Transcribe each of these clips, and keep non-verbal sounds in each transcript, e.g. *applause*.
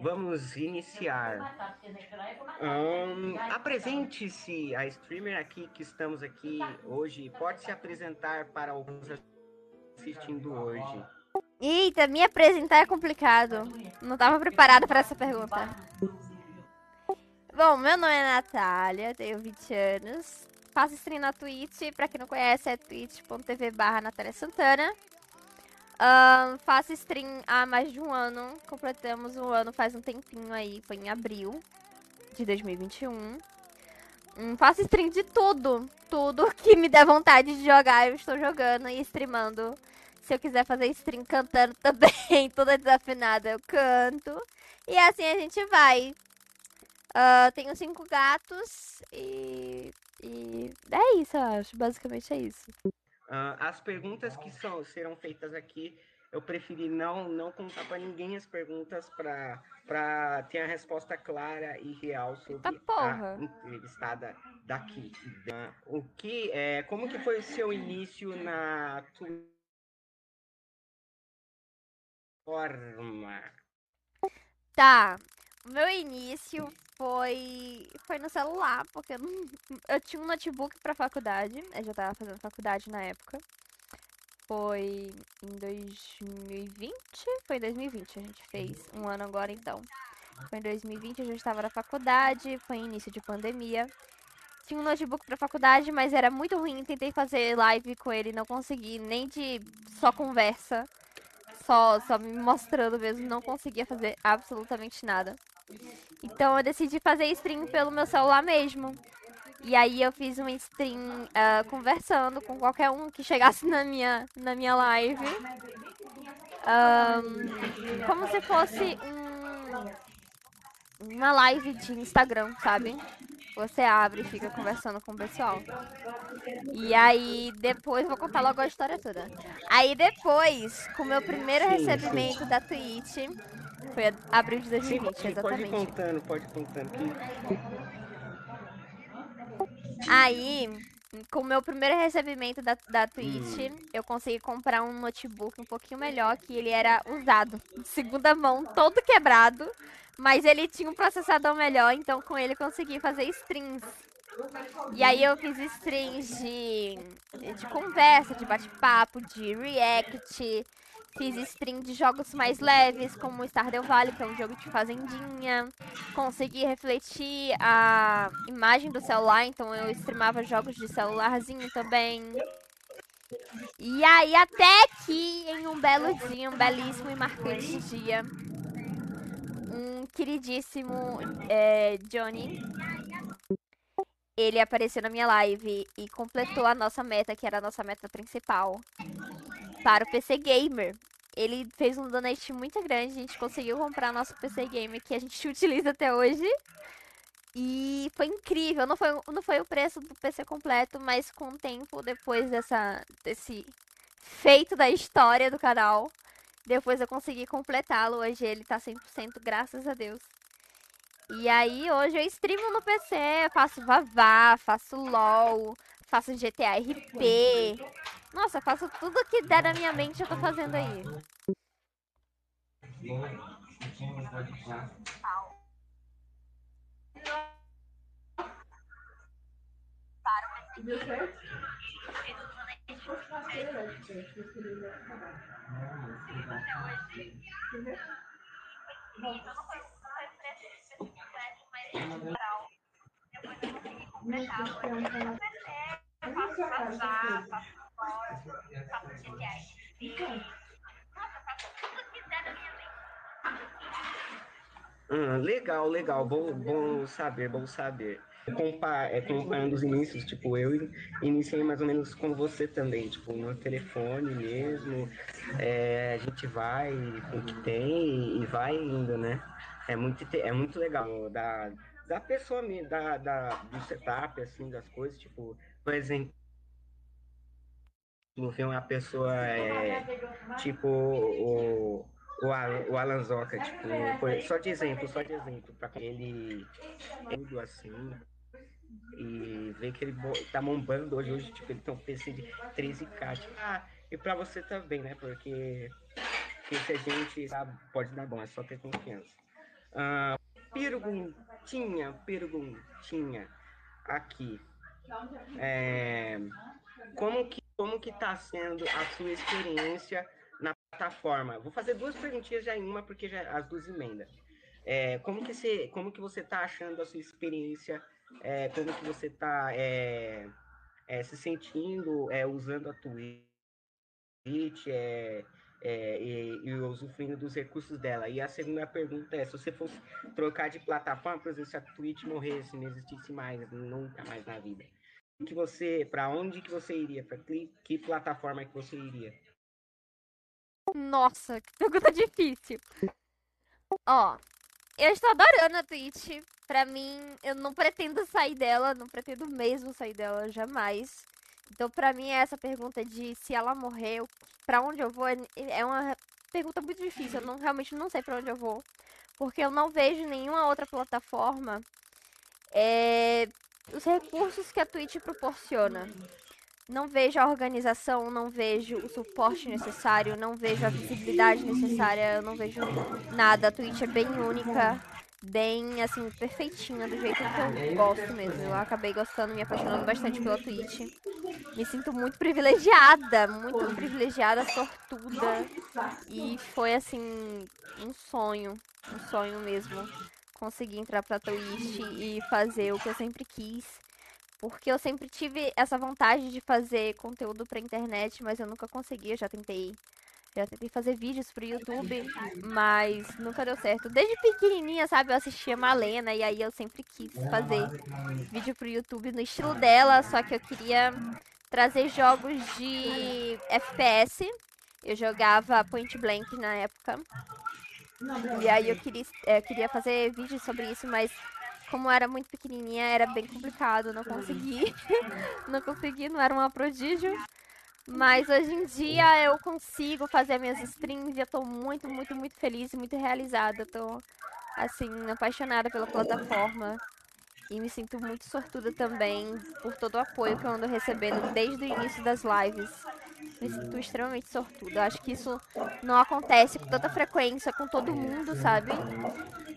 Vamos iniciar. Um, Apresente-se a streamer aqui que estamos aqui hoje. Pode se apresentar para alguns assistindo hoje. Eita, me apresentar é complicado. Não estava preparada para essa pergunta. Bom, meu nome é Natália, tenho 20 anos. Faço stream na Twitch, pra quem não conhece é twitch.tv barra Natália Santana. Um, faço stream há mais de um ano. Completamos um ano faz um tempinho aí. Foi em abril de 2021. Um, faço stream de tudo. Tudo *laughs* que me der vontade de jogar, eu estou jogando e streamando. Se eu quiser fazer stream cantando *laughs* também, toda desafinada, eu canto. E assim a gente vai. Uh, tenho cinco gatos e, e é isso, eu acho. Basicamente é isso. Uh, as perguntas que são, serão feitas aqui, eu preferi não, não contar para ninguém as perguntas para ter a resposta clara e real sobre a entrevistada daqui. Uh, o que, é, como que foi o seu início na forma? Tá, o meu início foi foi no celular, porque eu, não, *laughs* eu tinha um notebook para faculdade, eu já tava fazendo faculdade na época. Foi em 2020? Foi em 2020 a gente fez, um ano agora então. Foi em 2020, a gente estava na faculdade, foi início de pandemia. Tinha um notebook para faculdade, mas era muito ruim. Tentei fazer live com ele, não consegui, nem de só conversa, só, só me mostrando mesmo, não conseguia fazer absolutamente nada. Então eu decidi fazer stream pelo meu celular mesmo. E aí eu fiz uma stream uh, conversando com qualquer um que chegasse na minha, na minha live. Um, como se fosse um, uma live de Instagram, sabe? Você abre e fica conversando com o pessoal. E aí, depois, vou contar logo a história toda. Aí depois, com o meu primeiro recebimento da Twitch, foi abril de 2020, sim, exatamente. Pode ir contando, pode ir contando. Aí, com o meu primeiro recebimento da, da Twitch, hum. eu consegui comprar um notebook um pouquinho melhor, que ele era usado, de segunda mão, todo quebrado. Mas ele tinha um processador melhor, então com ele consegui fazer strings. E aí eu fiz strings de, de conversa, de bate-papo, de react, Fiz stream de jogos mais leves, como Stardew Valley, que é um jogo de fazendinha. Consegui refletir a imagem do celular, então eu streamava jogos de celularzinho também. E aí, até que em um belo dia, um belíssimo e marcante dia, um queridíssimo é, Johnny, ele apareceu na minha live e completou a nossa meta, que era a nossa meta principal, para o PC Gamer. Ele fez um donate muito grande, a gente conseguiu comprar nosso PC Gamer que a gente *laughs* utiliza até hoje. E foi incrível, não foi, não foi o preço do PC completo, mas com o tempo, depois dessa, desse feito da história do canal, depois eu consegui completá-lo. Hoje ele tá 100%, graças a Deus. E aí, hoje eu streamo no PC, faço Vavá, faço LOL, faço GTA RP. Nossa, faço tudo que der na minha mente, eu tô fazendo aí. Deu certo? Hum, legal, legal. Bom, bom saber, bom saber. Compar, é, comparando os inícios, tipo, eu iniciei mais ou menos com você também, tipo, no telefone mesmo. É, a gente vai com o que tem e vai indo, né? É muito, é muito legal da, da pessoa, da, da, do setup, assim, das coisas, tipo, por exemplo, ver uma pessoa é, tipo o, o, Alan, o tipo, foi, só de exemplo, só de exemplo, para ele tudo assim e ver que ele tá bombando hoje, hoje, tipo, ele tem um PC de 13k, tipo, ah, e para você também, né, porque porque se a gente sabe, pode dar bom, é só ter confiança. Uh, perguntinha, perguntinha aqui. É, como que como que está sendo a sua experiência na plataforma? Vou fazer duas perguntinhas já em uma porque já as duas emendam. É, como que você como que você está achando a sua experiência? É, como que você está é, é, se sentindo é, usando a Twitch? É, é, e, e usufruindo dos recursos dela. E a segunda pergunta é, se você fosse trocar de plataforma, por exemplo, se a Twitch morresse, não existisse mais, nunca mais na vida, que você, para onde que você iria? Para que, que plataforma que você iria? Nossa, que pergunta difícil. Ó, eu estou adorando a Twitch. Pra mim, eu não pretendo sair dela, não pretendo mesmo sair dela, jamais. Então, pra mim, essa pergunta de se ela morreu, pra onde eu vou, é, é uma pergunta muito difícil. Eu não, realmente não sei pra onde eu vou. Porque eu não vejo nenhuma outra plataforma é, os recursos que a Twitch proporciona. Não vejo a organização, não vejo o suporte necessário, não vejo a visibilidade necessária, eu não vejo nada. A Twitch é bem única, bem, assim, perfeitinha, do jeito que eu gosto mesmo. Eu acabei gostando, me apaixonando bastante pela Twitch. Me sinto muito privilegiada, muito privilegiada, sortuda. E foi, assim, um sonho, um sonho mesmo conseguir entrar pra Twitch e fazer o que eu sempre quis. Porque eu sempre tive essa vontade de fazer conteúdo pra internet, mas eu nunca consegui, eu já tentei. Já tentei fazer vídeos pro YouTube, mas nunca deu certo. Desde pequenininha, sabe, eu assistia Malena e aí eu sempre quis fazer vídeo pro YouTube no estilo dela, só que eu queria trazer jogos de FPS. Eu jogava Point Blank na época. E aí eu queria, é, queria fazer vídeos sobre isso, mas como era muito pequenininha, era bem complicado, não consegui. *laughs* não consegui, não era uma prodígio. Mas hoje em dia eu consigo fazer minhas streams e eu tô muito, muito, muito feliz e muito realizada. Eu tô, assim, apaixonada pela plataforma. E me sinto muito sortuda também por todo o apoio que eu ando recebendo desde o início das lives. Me sinto extremamente sortuda. Acho que isso não acontece com tanta frequência com todo mundo, sabe?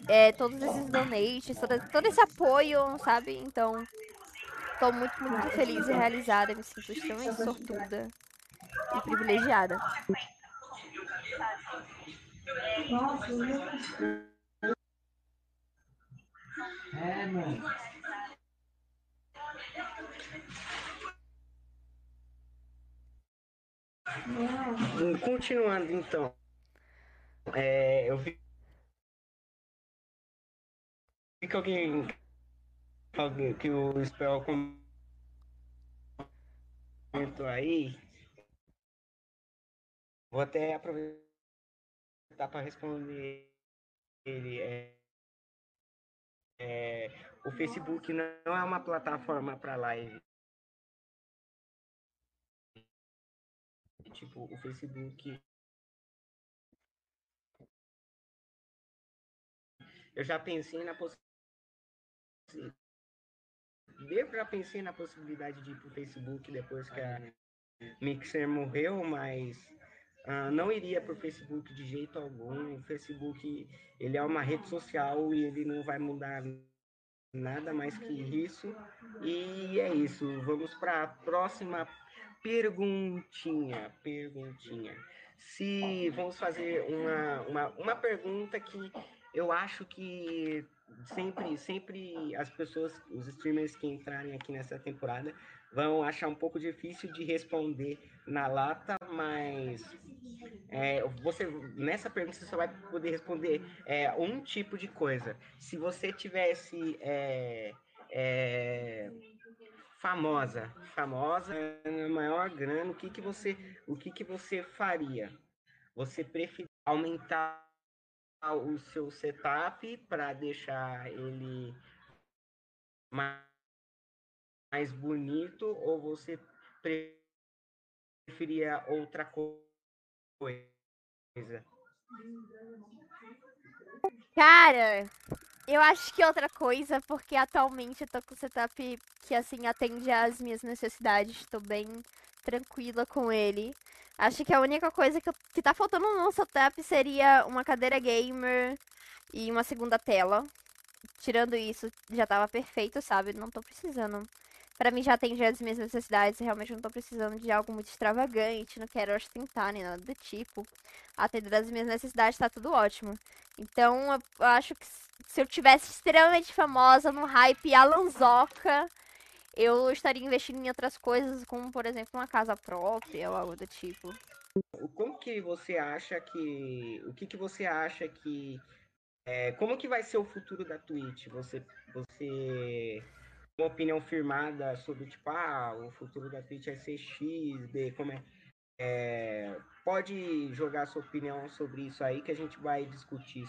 É, todos esses donates, todo, todo esse apoio, sabe? Então, tô muito, muito feliz e realizada. Me sinto extremamente sortuda e privilegiada. É, mano. Continuando então, é, eu vi que alguém que o Spell comentou aí, vou até aproveitar para responder ele. É, é, o Facebook não é uma plataforma para live. Tipo, o Facebook. Eu já pensei na possibilidade. Eu já pensei na possibilidade de ir pro Facebook depois que a Mixer morreu, mas uh, não iria pro Facebook de jeito algum. O Facebook ele é uma rede social e ele não vai mudar nada mais que isso. E é isso. Vamos para a próxima perguntinha, perguntinha. Se vamos fazer uma, uma, uma pergunta que eu acho que sempre, sempre as pessoas, os streamers que entrarem aqui nessa temporada vão achar um pouco difícil de responder na lata, mas é, você nessa pergunta você só vai poder responder é, um tipo de coisa. Se você tivesse é, é famosa, famosa, maior grana, o que que você, o que que você faria? Você preferia aumentar o seu setup para deixar ele mais bonito ou você preferia outra coisa? Cara, eu acho que outra coisa, porque atualmente eu tô com um setup que, assim, atende às minhas necessidades. Tô bem tranquila com ele. Acho que a única coisa que, que tá faltando no setup seria uma cadeira gamer e uma segunda tela. Tirando isso, já tava perfeito, sabe? Não tô precisando. Pra mim já atende as minhas necessidades, realmente não tô precisando de algo muito extravagante, não quero ostentar nem nada do tipo. Atender as minhas necessidades tá tudo ótimo. Então, eu acho que se eu tivesse extremamente famosa no hype Alanzoca, eu estaria investindo em outras coisas, como por exemplo uma casa própria ou algo do tipo. Como que você acha que. O que, que você acha que. É, como que vai ser o futuro da Twitch? Você. Você. Uma opinião firmada sobre, tipo, ah, o futuro da Twitch é ser X, B, como é. é pode jogar sua opinião sobre isso aí que a gente vai discutir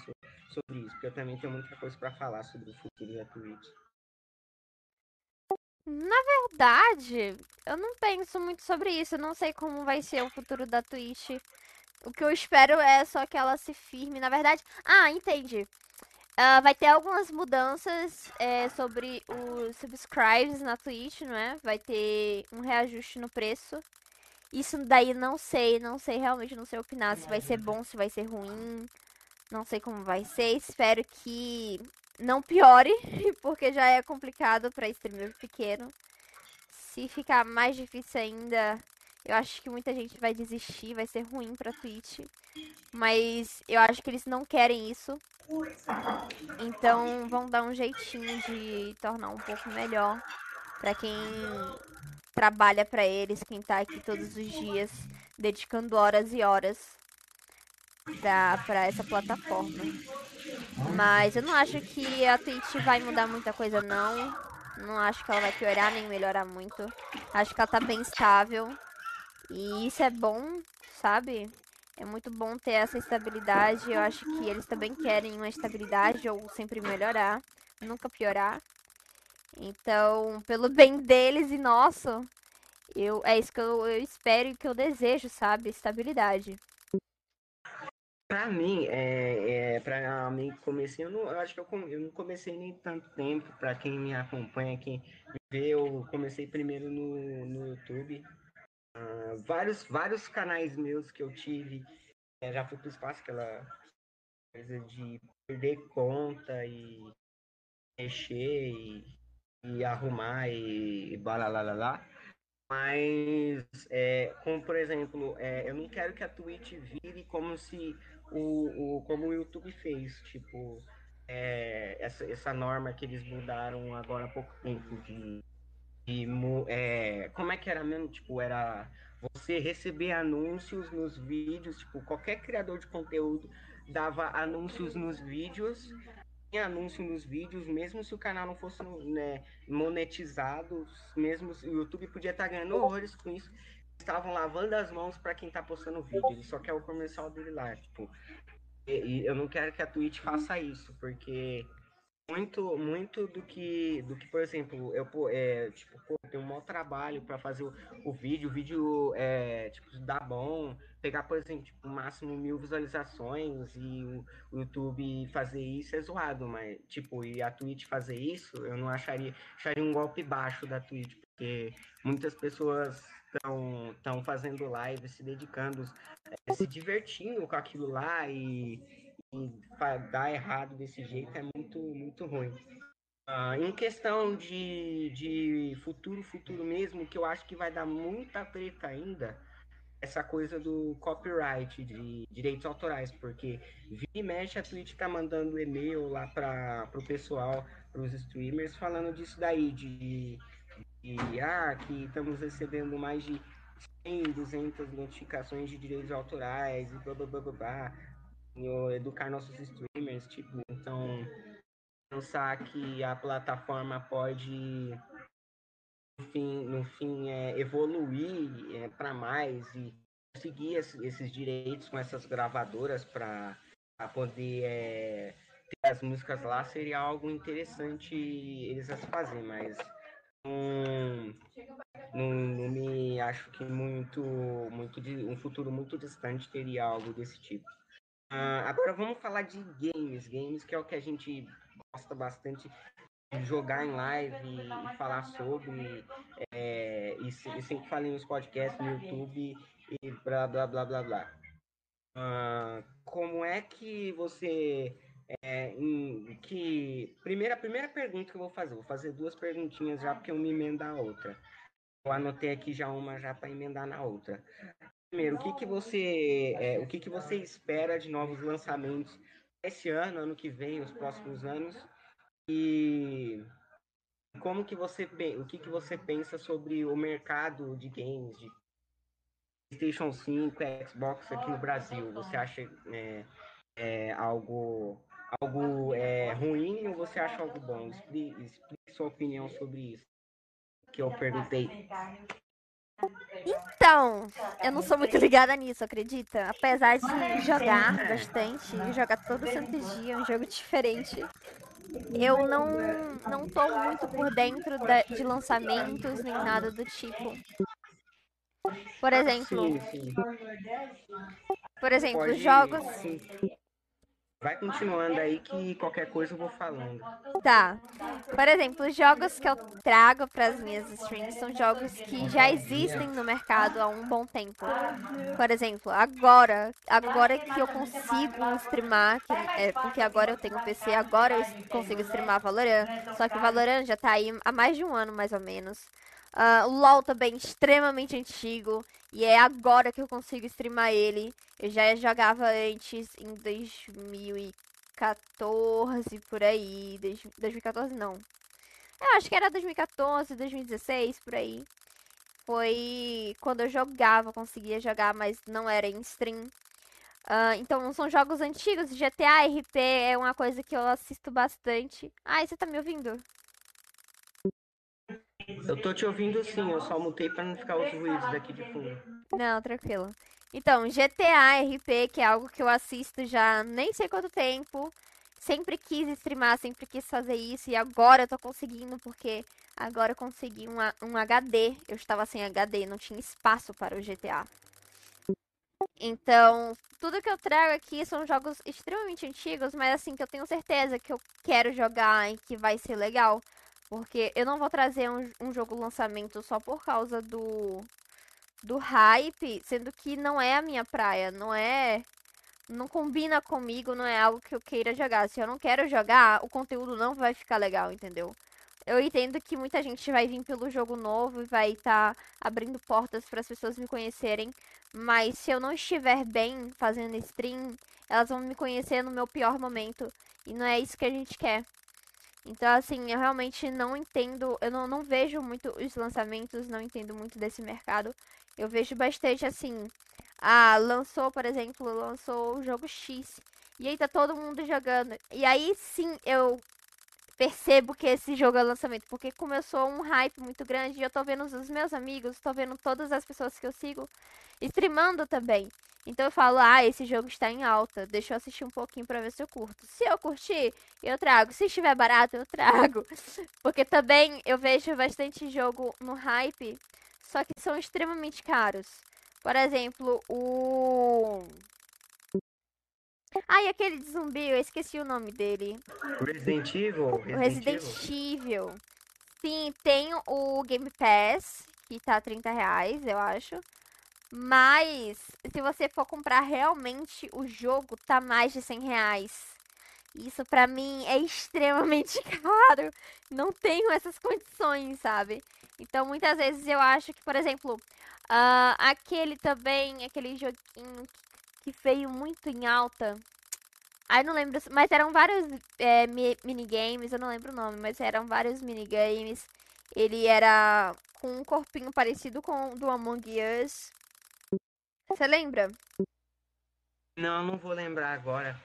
sobre, isso, porque eu também tenho muita coisa para falar sobre o futuro da Twitch. Na verdade, eu não penso muito sobre isso. Eu não sei como vai ser o futuro da Twitch. O que eu espero é só que ela se firme. Na verdade. Ah, entendi. Uh, vai ter algumas mudanças é, sobre os subscribes na Twitch, não é? Vai ter um reajuste no preço. Isso daí não sei, não sei, realmente não sei opinar se vai ser bom, se vai ser ruim. Não sei como vai ser. Espero que não piore, *laughs* porque já é complicado para streamer pequeno. Se ficar mais difícil ainda, eu acho que muita gente vai desistir, vai ser ruim pra Twitch. Mas eu acho que eles não querem isso. Então vão dar um jeitinho de tornar um pouco melhor para quem trabalha para eles, quem tá aqui todos os dias, dedicando horas e horas para essa plataforma. Mas eu não acho que a Twitch vai mudar muita coisa, não. Não acho que ela vai piorar nem melhorar muito. Acho que ela tá bem estável. E isso é bom, sabe? É muito bom ter essa estabilidade. Eu acho que eles também querem uma estabilidade ou sempre melhorar, nunca piorar. Então, pelo bem deles e nosso, eu, é isso que eu, eu espero e que eu desejo, sabe? Estabilidade. Pra mim, é, é, pra mim, comecei, eu, não, acho que eu, eu não comecei nem tanto tempo. Pra quem me acompanha, quem vê, eu comecei primeiro no, no YouTube. Uh, vários, vários canais meus que eu tive, é, já fui pro espaço, aquela coisa de perder conta e mexer e, e arrumar e, e lá. Mas, é, como por exemplo, é, eu não quero que a Twitch vire como se o, o como o YouTube fez, tipo, é, essa, essa norma que eles mudaram agora há pouco tempo de, de é, como é que era mesmo? Tipo, era você receber anúncios nos vídeos, tipo, qualquer criador de conteúdo dava anúncios nos vídeos anúncio nos vídeos, mesmo se o canal não fosse né, monetizado, mesmo o YouTube podia estar ganhando horrores com isso. Estavam lavando as mãos para quem está postando vídeo. Ele só quer o comercial dele lá, tipo. E, e, eu não quero que a Twitch faça isso, porque muito muito do que do que por exemplo eu é, tipo pô, tenho um maior trabalho para fazer o, o, vídeo o vídeo é tipo dá bom pegar por exemplo tipo, máximo mil visualizações e o, o, YouTube fazer isso é zoado mas tipo e a Twitch fazer isso eu não acharia acharia um golpe baixo da Twitch porque muitas pessoas estão fazendo live se dedicando é, se divertindo com aquilo lá e dar errado desse jeito é muito, muito ruim. Ah, em questão de, de futuro, futuro mesmo, que eu acho que vai dar muita treta ainda, essa coisa do copyright, de direitos autorais, porque vira e mexe a Twitch tá mandando e-mail lá para o pessoal, para os streamers, falando disso daí, de, de ah, que estamos recebendo mais de 100, 200 notificações de direitos autorais e blá blá blá blá, blá educar nossos streamers, tipo, então pensar que a plataforma pode no fim, no fim é, evoluir é, para mais e conseguir esses direitos com essas gravadoras para poder é, ter as músicas lá seria algo interessante eles a fazer, mas não, não, me acho que muito, muito um futuro muito distante teria algo desse tipo. Uh, agora vamos falar de games. Games que é o que a gente gosta bastante de jogar em live e, e falar sobre. É, e, e sempre falei nos podcasts no YouTube. e blá blá blá blá blá. Uh, como é que você é, em, que primeira primeira pergunta que eu vou fazer, vou fazer duas perguntinhas já porque eu me emendo a outra. Eu anotei aqui já uma já para emendar na outra. Primeiro, o que que você é, o que que você espera de novos lançamentos esse ano, ano que vem, os próximos anos? E como que você o que que você pensa sobre o mercado de games de PlayStation 5, Xbox aqui no Brasil? Você acha é, é, algo algo é, ruim ou você acha algo bom? Explique, explique sua opinião sobre isso que eu perguntei. Então, eu não sou muito ligada nisso, acredita? Apesar de jogar bastante, jogar todo santo dia, um jogo diferente, eu não, não tô muito por dentro da, de lançamentos nem nada do tipo. Por exemplo, por exemplo, jogos. Vai continuando aí que qualquer coisa eu vou falando. Tá. Por exemplo, os jogos que eu trago para as minhas streams são jogos que já existem no mercado há um bom tempo. Por exemplo, agora, agora que eu consigo streamar, que, é, porque agora eu tenho PC, agora eu consigo streamar Valorant. Só que Valorant já tá aí há mais de um ano mais ou menos. Uh, o LoL também extremamente antigo. E é agora que eu consigo streamar ele. Eu já jogava antes em 2014, por aí. 2014 não. Eu acho que era 2014, 2016, por aí. Foi quando eu jogava, conseguia jogar, mas não era em stream. Uh, então são jogos antigos. GTA RP é uma coisa que eu assisto bastante. Ai, você tá me ouvindo? Eu tô te ouvindo sim, eu só mutei para não ficar os ruídos daqui de fundo. Não, tranquilo. Então, GTA RP, que é algo que eu assisto já nem sei quanto tempo. Sempre quis streamar, sempre quis fazer isso e agora eu tô conseguindo porque agora eu consegui um, um HD. Eu estava sem HD, não tinha espaço para o GTA. Então, tudo que eu trago aqui são jogos extremamente antigos, mas assim, que eu tenho certeza que eu quero jogar e que vai ser legal. Porque eu não vou trazer um, um jogo lançamento só por causa do, do hype, sendo que não é a minha praia, não é. Não combina comigo, não é algo que eu queira jogar. Se eu não quero jogar, o conteúdo não vai ficar legal, entendeu? Eu entendo que muita gente vai vir pelo jogo novo e vai estar tá abrindo portas para as pessoas me conhecerem, mas se eu não estiver bem fazendo stream, elas vão me conhecer no meu pior momento e não é isso que a gente quer. Então, assim, eu realmente não entendo, eu não, não vejo muito os lançamentos, não entendo muito desse mercado. Eu vejo bastante assim, ah, lançou, por exemplo, lançou o jogo X. E aí tá todo mundo jogando. E aí sim eu percebo que esse jogo é lançamento, porque começou um hype muito grande e eu tô vendo os meus amigos, tô vendo todas as pessoas que eu sigo streamando também. Então eu falo, ah, esse jogo está em alta, deixa eu assistir um pouquinho para ver se eu curto. Se eu curtir, eu trago. Se estiver barato, eu trago. *laughs* Porque também eu vejo bastante jogo no hype, só que são extremamente caros. Por exemplo, o Ai, aquele de zumbi, eu esqueci o nome dele. Resident Evil? Resident, Resident Evil. Evil. Sim, tem o Game Pass, que tá 30 reais, eu acho. Mas, se você for comprar realmente o jogo, tá mais de 100 reais. Isso pra mim é extremamente *laughs* caro. Não tenho essas condições, sabe? Então, muitas vezes eu acho que, por exemplo, uh, aquele também, aquele joguinho que veio muito em alta. Ai, não lembro, mas eram vários é, minigames, eu não lembro o nome, mas eram vários minigames. Ele era com um corpinho parecido com o do Among Us. Você lembra? Não, não vou lembrar agora.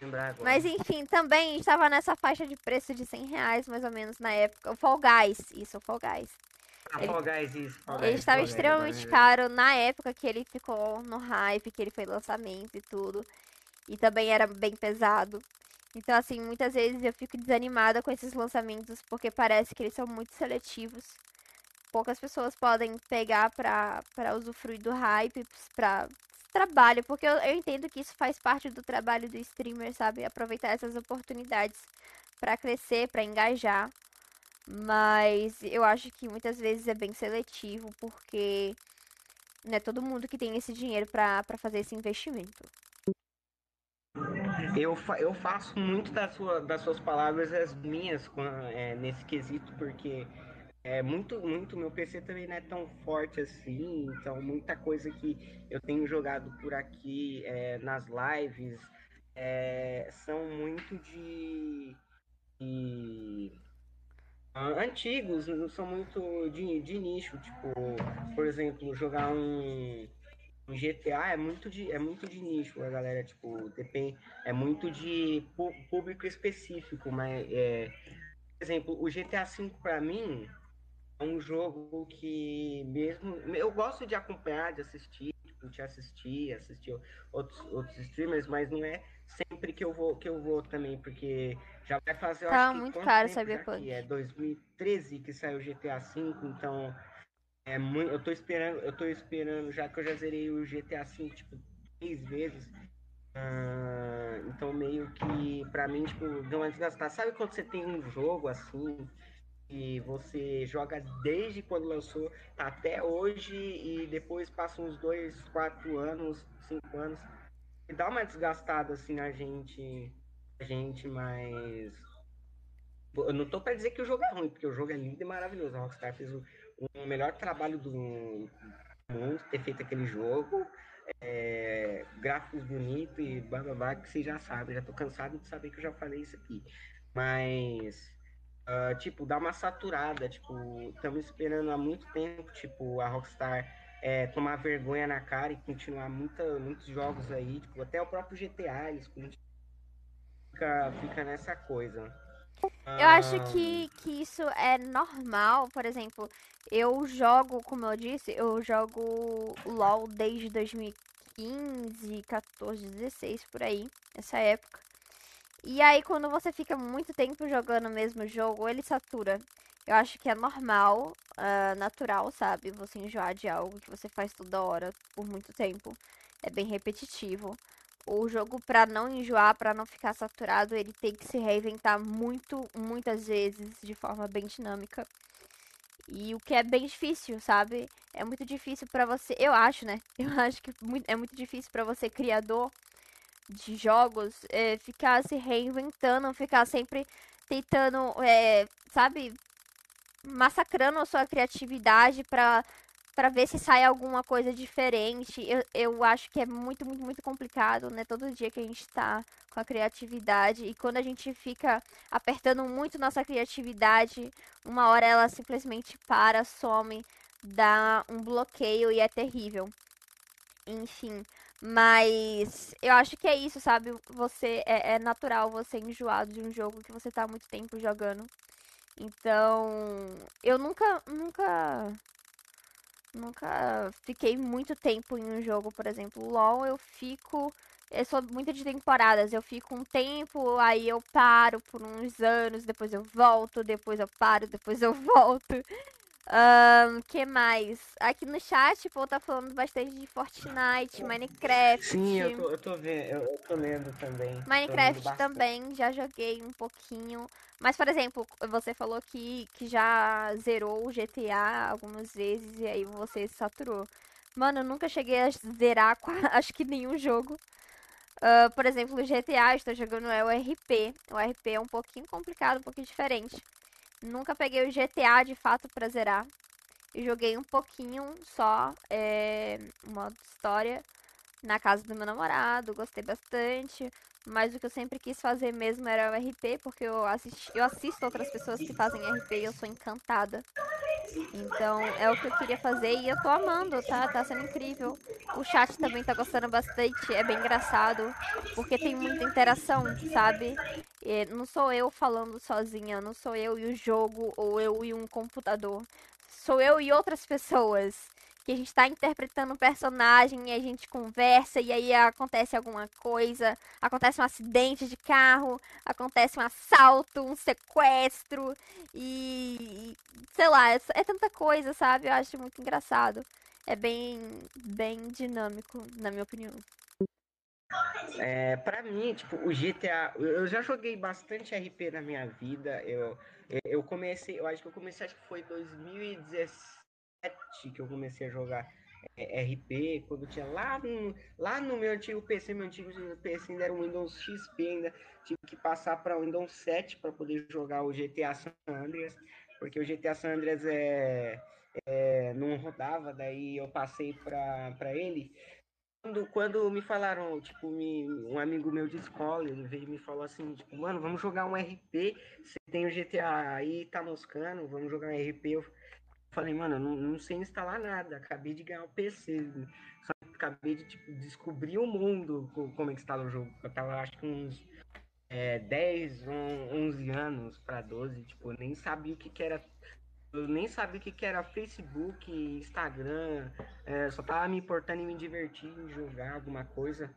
Lembrar agora. Mas enfim, também estava nessa faixa de preço de 100 reais, mais ou menos, na época. O Fall Guys, isso, o Fall Guys. Ele, Fall Guys, isso. Fall ele estava extremamente Guys, caro na época que ele ficou no hype, que ele foi lançamento e tudo. E também era bem pesado. Então, assim, muitas vezes eu fico desanimada com esses lançamentos, porque parece que eles são muito seletivos poucas pessoas podem pegar para usufruir do hype, para trabalho, porque eu, eu entendo que isso faz parte do trabalho do streamer, sabe? Aproveitar essas oportunidades para crescer, para engajar. Mas eu acho que muitas vezes é bem seletivo, porque Não é todo mundo que tem esse dinheiro para fazer esse investimento. Eu, fa eu faço muito das, sua, das suas palavras as minhas é, nesse quesito, porque é muito, muito. Meu PC também não é tão forte assim, então muita coisa que eu tenho jogado por aqui é, nas lives é, são muito de, de antigos, não são muito de, de nicho, tipo, por exemplo, jogar um, um GTA é muito de é muito de nicho, a galera, tipo, depende, é muito de público específico, mas é, por exemplo, o GTA V para mim é um jogo que mesmo eu gosto de acompanhar, de assistir, tipo, te assistir, assistir outros outros streamers, mas não é sempre que eu vou que eu vou também, porque já vai fazer, tá muito caro Cyberpunk. É 2013 que saiu o GTA V, então é muito, eu tô esperando, eu tô esperando já que eu já zerei o GTA V tipo três vezes. Uh, então meio que para mim tipo deu uma desgastada. Sabe quando você tem um jogo assim e você joga desde quando lançou até hoje e depois passa uns dois, quatro anos, cinco anos e dá uma desgastada assim na gente a gente, mas. Eu não tô para dizer que o jogo é ruim, porque o jogo é lindo e maravilhoso. A Rockstar fez o, o melhor trabalho do mundo ter feito aquele jogo. É, gráficos bonitos e blá que você já sabe. Já tô cansado de saber que eu já falei isso aqui. Mas. Uh, tipo, dá uma saturada. Tipo, estamos esperando há muito tempo, tipo, a Rockstar é, tomar vergonha na cara e continuar muita, muitos jogos aí, tipo, até o próprio GTA, eles fica, fica nessa coisa. Eu acho que, que isso é normal, por exemplo, eu jogo, como eu disse, eu jogo LOL desde 2015, 14, 16, por aí, essa época. E aí quando você fica muito tempo jogando o mesmo jogo, ele satura. Eu acho que é normal, uh, natural, sabe? Você enjoar de algo que você faz toda hora por muito tempo. É bem repetitivo o jogo para não enjoar, para não ficar saturado, ele tem que se reinventar muito, muitas vezes de forma bem dinâmica. E o que é bem difícil, sabe? É muito difícil para você, eu acho, né? *laughs* Eu acho que é muito difícil para você criador de jogos é, ficar se reinventando, ficar sempre tentando, é, sabe, massacrando a sua criatividade para para ver se sai alguma coisa diferente. Eu, eu acho que é muito, muito, muito complicado, né? Todo dia que a gente está com a criatividade e quando a gente fica apertando muito nossa criatividade, uma hora ela simplesmente para, some, dá um bloqueio e é terrível. Enfim, mas eu acho que é isso, sabe? Você é, é natural você enjoado de um jogo que você tá muito tempo jogando. Então, eu nunca, nunca Nunca fiquei muito tempo em um jogo, por exemplo, LoL eu fico. Eu sou muito de temporadas. Eu fico um tempo, aí eu paro por uns anos, depois eu volto, depois eu paro, depois eu *laughs* volto. Um, que mais? Aqui no chat, pô, tá falando bastante de Fortnite, Minecraft. Sim, eu tô, eu tô vendo, eu, eu tô lendo também. Minecraft lendo também, já joguei um pouquinho. Mas, por exemplo, você falou que, que já zerou o GTA algumas vezes e aí você saturou. Mano, eu nunca cheguei a zerar *laughs* acho que nenhum jogo. Uh, por exemplo, o GTA, estou jogando é o RP. O RP é um pouquinho complicado, um pouquinho diferente. Nunca peguei o GTA de fato pra zerar. E joguei um pouquinho só, é, modo história, na casa do meu namorado. Gostei bastante. Mas o que eu sempre quis fazer mesmo era o RP, porque eu, assisti, eu assisto outras pessoas que fazem RP e eu sou encantada. Então é o que eu queria fazer e eu tô amando, tá? Tá sendo incrível. O chat também tá gostando bastante, é bem engraçado, porque tem muita interação, sabe? E não sou eu falando sozinha, não sou eu e o jogo ou eu e um computador. Sou eu e outras pessoas que a gente está interpretando um personagem e a gente conversa e aí acontece alguma coisa, acontece um acidente de carro, acontece um assalto, um sequestro e sei lá, é, é tanta coisa, sabe? Eu acho muito engraçado. É bem bem dinâmico, na minha opinião. É, para mim, tipo, o GTA, eu já joguei bastante RP na minha vida. Eu, eu comecei, eu acho que eu comecei, acho que foi 2017 que eu comecei a jogar é, RP, quando tinha lá no, lá no meu antigo PC, meu antigo PC ainda era um Windows XP, ainda tive que passar para o Windows 7 para poder jogar o GTA San Andreas, porque o GTA San Andreas é, é, não rodava, daí eu passei para ele. Quando, quando me falaram, tipo, me, um amigo meu de escola, ele veio e me falou assim, tipo, mano, vamos jogar um RP, você tem o GTA aí, tá moscando, vamos jogar um RP. Eu falei, mano, não, não sei instalar nada, acabei de ganhar o PC, só acabei de tipo, descobrir o mundo, como é que instala o jogo. Eu tava, acho que uns é, 10, 11 anos para 12, tipo, nem sabia o que, que era. Eu nem sabia o que, que era Facebook, Instagram, é, só tava me importando em me divertir, em jogar alguma coisa.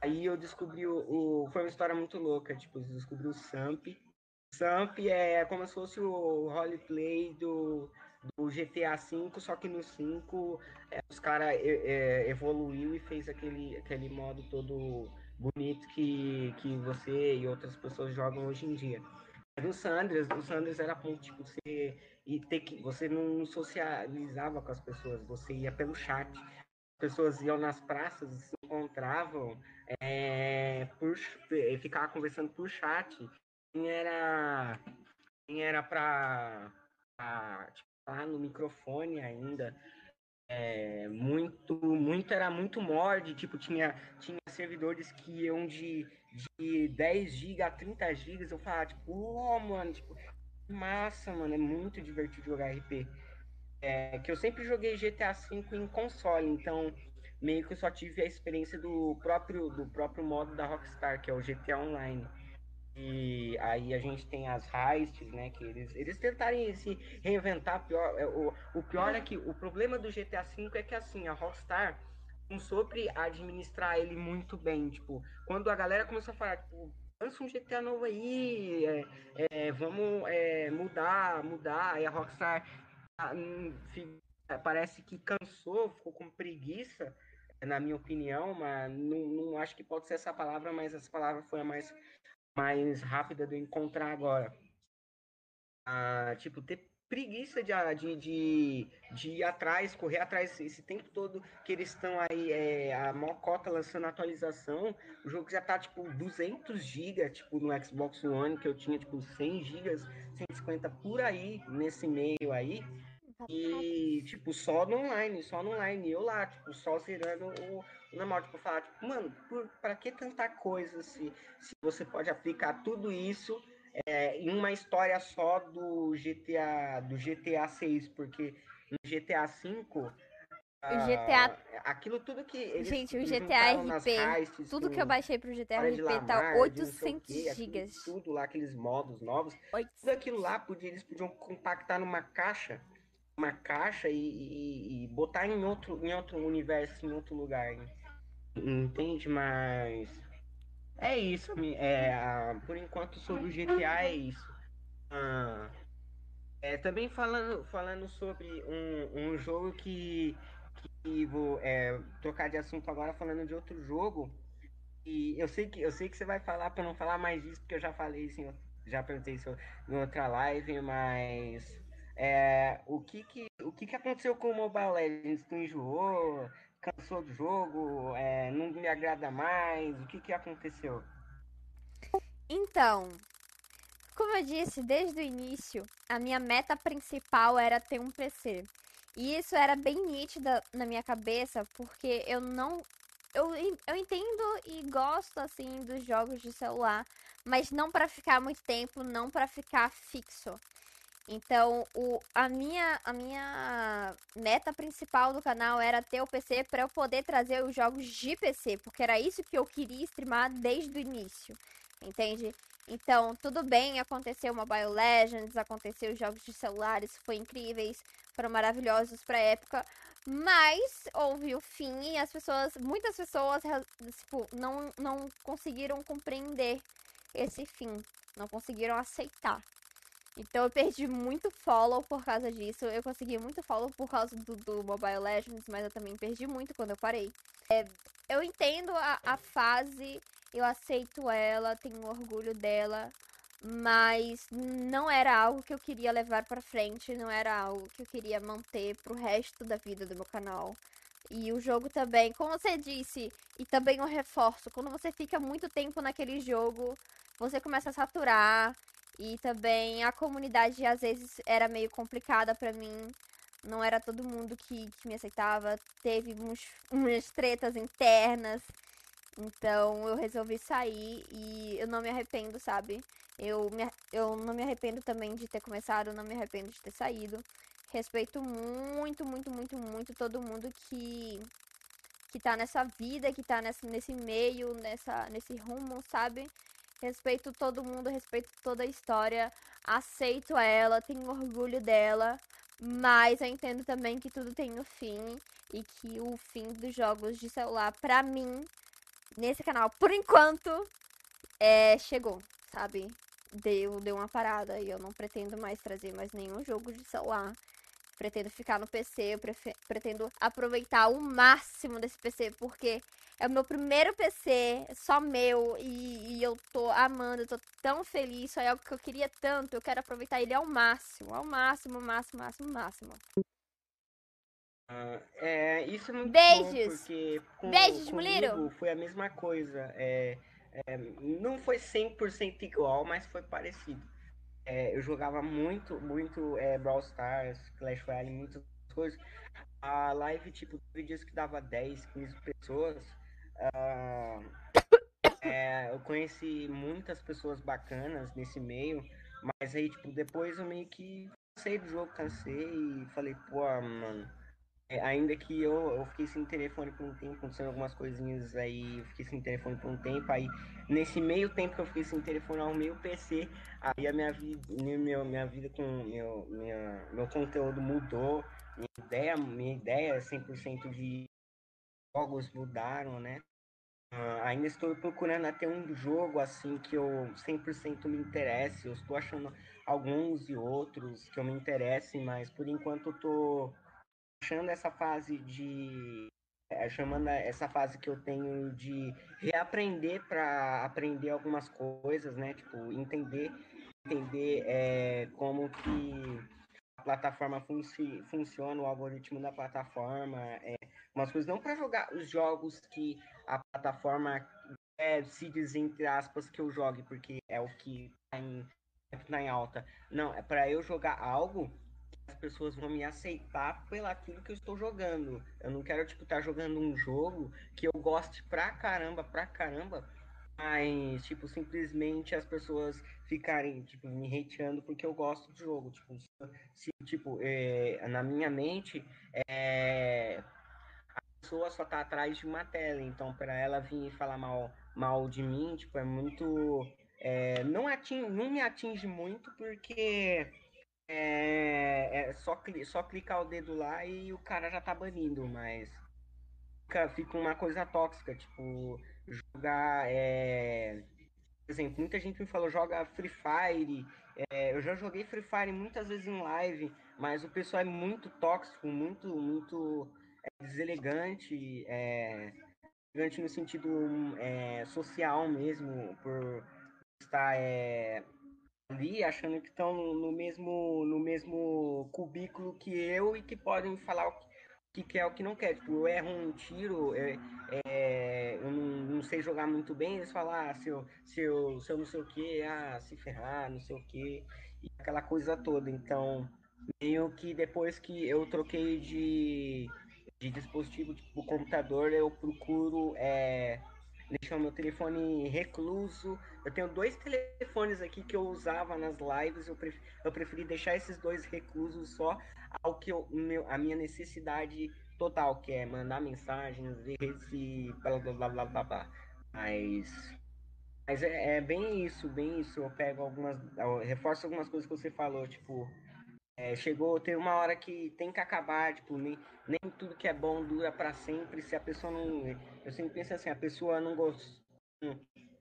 Aí eu descobri o, o, Foi uma história muito louca, tipo, eu descobri o Samp. Samp é como se fosse o roleplay do, do GTA V, só que no 5 é, os caras é, é, evoluiu e fez aquele, aquele modo todo bonito que, que você e outras pessoas jogam hoje em dia. No Sanders, o Sanders era ponto, tipo, você, e ter que, você não socializava com as pessoas, você ia pelo chat. As pessoas iam nas praças, se encontravam, é, por, ficavam conversando por chat. Quem era, quem era pra tipo, lá no microfone ainda. É, muito, muito, era muito mod, tipo, tinha, tinha servidores que iam de, de 10 GB a 30 GB, eu falava, tipo, oh, mano, tipo, massa, mano, é muito divertido jogar RP. É, que eu sempre joguei GTA V em console, então meio que eu só tive a experiência do próprio, do próprio modo da Rockstar, que é o GTA Online. E aí a gente tem as heists, né? Que eles, eles tentarem se reinventar. Pior, é, o, o pior é que o problema do GTA V é que assim, a Rockstar não soube administrar ele muito bem. Tipo, quando a galera começou a falar, tipo, lança um GTA novo aí, é, é, vamos é, mudar, mudar, e a Rockstar ah, hum, parece que cansou, ficou com preguiça, na minha opinião, mas não, não acho que pode ser essa palavra, mas essa palavra foi a mais mais rápida de encontrar agora. Ah, tipo, ter preguiça de, de, de, de, ir atrás, correr atrás esse tempo todo que eles estão aí, é, a Mocota lançando atualização, o jogo já tá, tipo, 200 GB, tipo, no Xbox One, que eu tinha, tipo, 100 GB, 150 por aí, nesse meio aí, e, tipo, só no online, só no online, eu lá, tipo, só zerando o, normal, tipo, falar, tipo, mano, por, pra que tanta coisa se, se você pode aplicar tudo isso é, em uma história só do GTA do GTA 6, porque no GTA 5 o GTA. Uh, aquilo tudo que. Eles, Gente, o GTA RP. tudo que eu baixei pro GTA RP Lamar, tá 800 GB. Tudo lá, aqueles modos novos. 800. Tudo aquilo lá, podia, eles podiam compactar numa caixa. Uma caixa e, e, e, botar em outro, em outro universo, em outro lugar. Entende? Mas. É isso. É, por enquanto, sobre o GTA, é isso. Ah, é, também falando, falando sobre um, um jogo que, que vou é, trocar de assunto agora, falando de outro jogo. E eu sei que, eu sei que você vai falar para não falar mais disso, porque eu já falei isso, em, já perguntei isso em outra live, mas. É, o que que, o que que aconteceu com o Mobile Legends? Tu enjoou? cansou do jogo, é, não me agrada mais? O que, que aconteceu? Então, como eu disse desde o início, a minha meta principal era ter um PC. E isso era bem nítida na minha cabeça, porque eu não. Eu, eu entendo e gosto, assim, dos jogos de celular, mas não para ficar muito tempo, não para ficar fixo. Então, o, a, minha, a minha meta principal do canal era ter o PC para eu poder trazer os jogos de PC, porque era isso que eu queria streamar desde o início, entende? Então, tudo bem, aconteceu Mobile Legends, aconteceu os jogos de celulares, foi incríveis, foram maravilhosos pra época, mas houve o fim e as pessoas, muitas pessoas, tipo, não, não conseguiram compreender esse fim, não conseguiram aceitar. Então eu perdi muito follow por causa disso. Eu consegui muito follow por causa do, do Mobile Legends, mas eu também perdi muito quando eu parei. É, eu entendo a, a fase, eu aceito ela, tenho orgulho dela, mas não era algo que eu queria levar para frente, não era algo que eu queria manter pro resto da vida do meu canal. E o jogo também, como você disse, e também o reforço, quando você fica muito tempo naquele jogo, você começa a saturar. E também a comunidade às vezes era meio complicada pra mim. Não era todo mundo que, que me aceitava. Teve uns, *laughs* umas tretas internas. Então eu resolvi sair e eu não me arrependo, sabe? Eu, me, eu não me arrependo também de ter começado, não me arrependo de ter saído. Respeito muito, muito, muito, muito todo mundo que que tá nessa vida, que tá nessa, nesse meio, nessa, nesse rumo, sabe? Respeito todo mundo, respeito toda a história, aceito ela, tenho orgulho dela, mas eu entendo também que tudo tem um fim e que o fim dos jogos de celular, pra mim, nesse canal, por enquanto, é, chegou, sabe? Deu, deu uma parada e eu não pretendo mais trazer mais nenhum jogo de celular. Pretendo ficar no PC, eu pretendo aproveitar o máximo desse PC, porque é o meu primeiro PC, só meu, e, e, eu tô amando, eu tô tão feliz, isso é algo que eu queria tanto, eu quero aproveitar ele ao máximo, ao máximo, máximo, máximo, máximo. Uh, é, isso é muito Beijos. bom, porque com, Beijos, Muliro. foi a mesma coisa, é, é, não foi 100% igual, mas foi parecido. É, eu jogava muito, muito é, Brawl Stars, Clash Royale, muitas coisas. A live, tipo, vídeos que dava 10, 15 pessoas, uh, é, eu conheci muitas pessoas bacanas nesse meio, mas aí, tipo, depois eu meio que cansei do jogo, cansei e falei, pô, mano, é, ainda que eu, eu fiquei sem telefone por um tempo, acontecendo algumas coisinhas aí, eu fiquei sem telefone por um tempo, aí nesse meio tempo que eu fiquei sem telefone, eu arrumei o PC, aí a minha vida, minha, minha vida com meu, minha, meu conteúdo mudou, minha ideia, minha ideia 100% de jogos mudaram, né? Uh, ainda estou procurando até um jogo assim que eu 100% me interesse. Eu estou achando alguns e outros que eu me interessem, mas por enquanto eu tô achando essa fase de é, chamando essa fase que eu tenho de reaprender para aprender algumas coisas, né? Tipo, entender entender é, como que a plataforma funci funciona, o algoritmo da plataforma, é, umas coisas não para jogar os jogos que a plataforma é, se diz entre aspas que eu jogue, porque é o que está em, tá em alta. Não, é para eu jogar algo as pessoas vão me aceitar pelo aquilo que eu estou jogando. Eu não quero, tipo, estar tá jogando um jogo que eu goste pra caramba, pra caramba, mas, tipo, simplesmente as pessoas ficarem, tipo, me hateando porque eu gosto do jogo. Tipo, se, tipo, é, na minha mente, é, a pessoa só tá atrás de uma tela, então para ela vir falar mal, mal de mim, tipo, é muito... É, não, atinge, não me atinge muito porque é, é só, só clicar o dedo lá e o cara já tá banindo, mas fica, fica uma coisa tóxica, tipo, jogar. É, por exemplo, muita gente me falou, joga Free Fire. É, eu já joguei Free Fire muitas vezes em live, mas o pessoal é muito tóxico, muito, muito é, deselegante, é, deselegante no sentido é, social mesmo, por estar é, ali achando que estão no mesmo, no mesmo cubículo que eu e que podem falar o que, que quer o que não quer. Tipo, eu erro um tiro, é, é, eu não, não, sei jogar muito bem, eles falam, ah, eu, se eu não sei o que, ah, se ferrar, não sei o que, e aquela coisa toda. Então, meio que depois que eu troquei de, de dispositivo, tipo, computador, eu procuro é, deixar o meu telefone recluso. Eu tenho dois telefones aqui que eu usava nas lives, eu, preferi, eu preferi deixar esses dois reclusos só ao que eu, meu, a minha necessidade total, que é mandar mensagens, ver se blá blá blá blá blá. blá. Mas mas é, é, bem isso, bem isso. Eu pego algumas. Eu reforço algumas coisas que você falou, tipo, é, chegou, tem uma hora que tem que acabar, tipo, nem, nem tudo que é bom dura para sempre. Se a pessoa não. Eu sempre penso assim, a pessoa não gostou,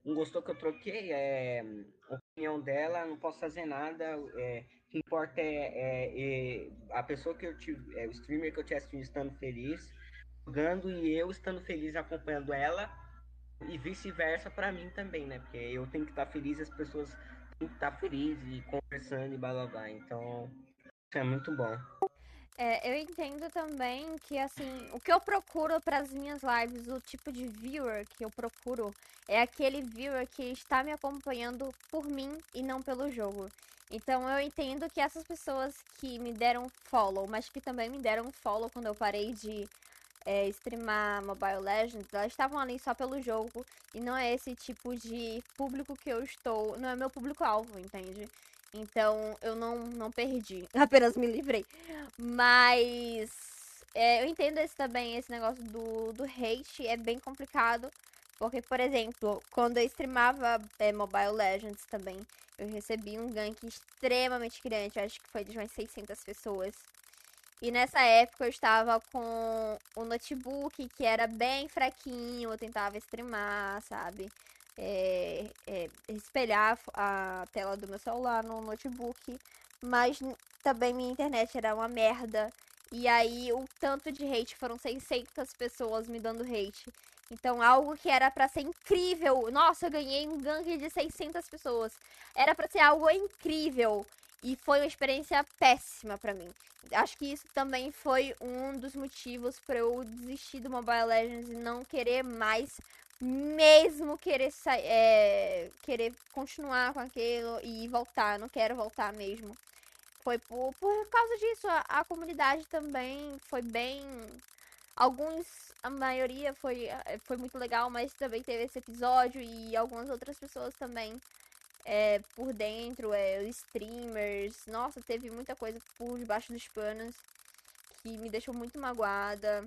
não gostou que eu troquei, é opinião dela, não posso fazer nada. É, o que importa é, é, é, a pessoa que eu tive, é, o streamer que eu tivesse estando feliz, jogando e eu estando feliz acompanhando ela, e vice-versa para mim também, né? Porque eu tenho que estar feliz, as pessoas têm que estar felizes e conversando e blá blá blá. Então é muito bom. É, eu entendo também que, assim, o que eu procuro para as minhas lives, o tipo de viewer que eu procuro, é aquele viewer que está me acompanhando por mim e não pelo jogo. Então eu entendo que essas pessoas que me deram follow, mas que também me deram follow quando eu parei de é, streamar Mobile Legends, elas estavam ali só pelo jogo e não é esse tipo de público que eu estou, não é meu público-alvo, entende? Então eu não, não perdi, *laughs* apenas me livrei. Mas é, eu entendo esse também, esse negócio do, do hate é bem complicado. Porque, por exemplo, quando eu streamava é, Mobile Legends também, eu recebi um gank extremamente grande, acho que foi de umas 600 pessoas. E nessa época eu estava com o notebook que era bem fraquinho, eu tentava streamar, sabe? É, é, espelhar a tela do meu celular no notebook, mas também minha internet era uma merda. E aí o tanto de hate foram 600 pessoas me dando hate. Então algo que era para ser incrível, nossa, eu ganhei um gank de 600 pessoas. Era para ser algo incrível e foi uma experiência péssima para mim. Acho que isso também foi um dos motivos para eu desistir do Mobile Legends e não querer mais mesmo querer é, querer continuar com aquilo e voltar, não quero voltar mesmo. Foi por, por causa disso, a, a comunidade também foi bem. Alguns, a maioria foi, eh, foi muito legal, mas também teve esse episódio e algumas outras pessoas também é, por dentro, é, streamers. Nossa, teve muita coisa por debaixo dos panos que me deixou muito magoada.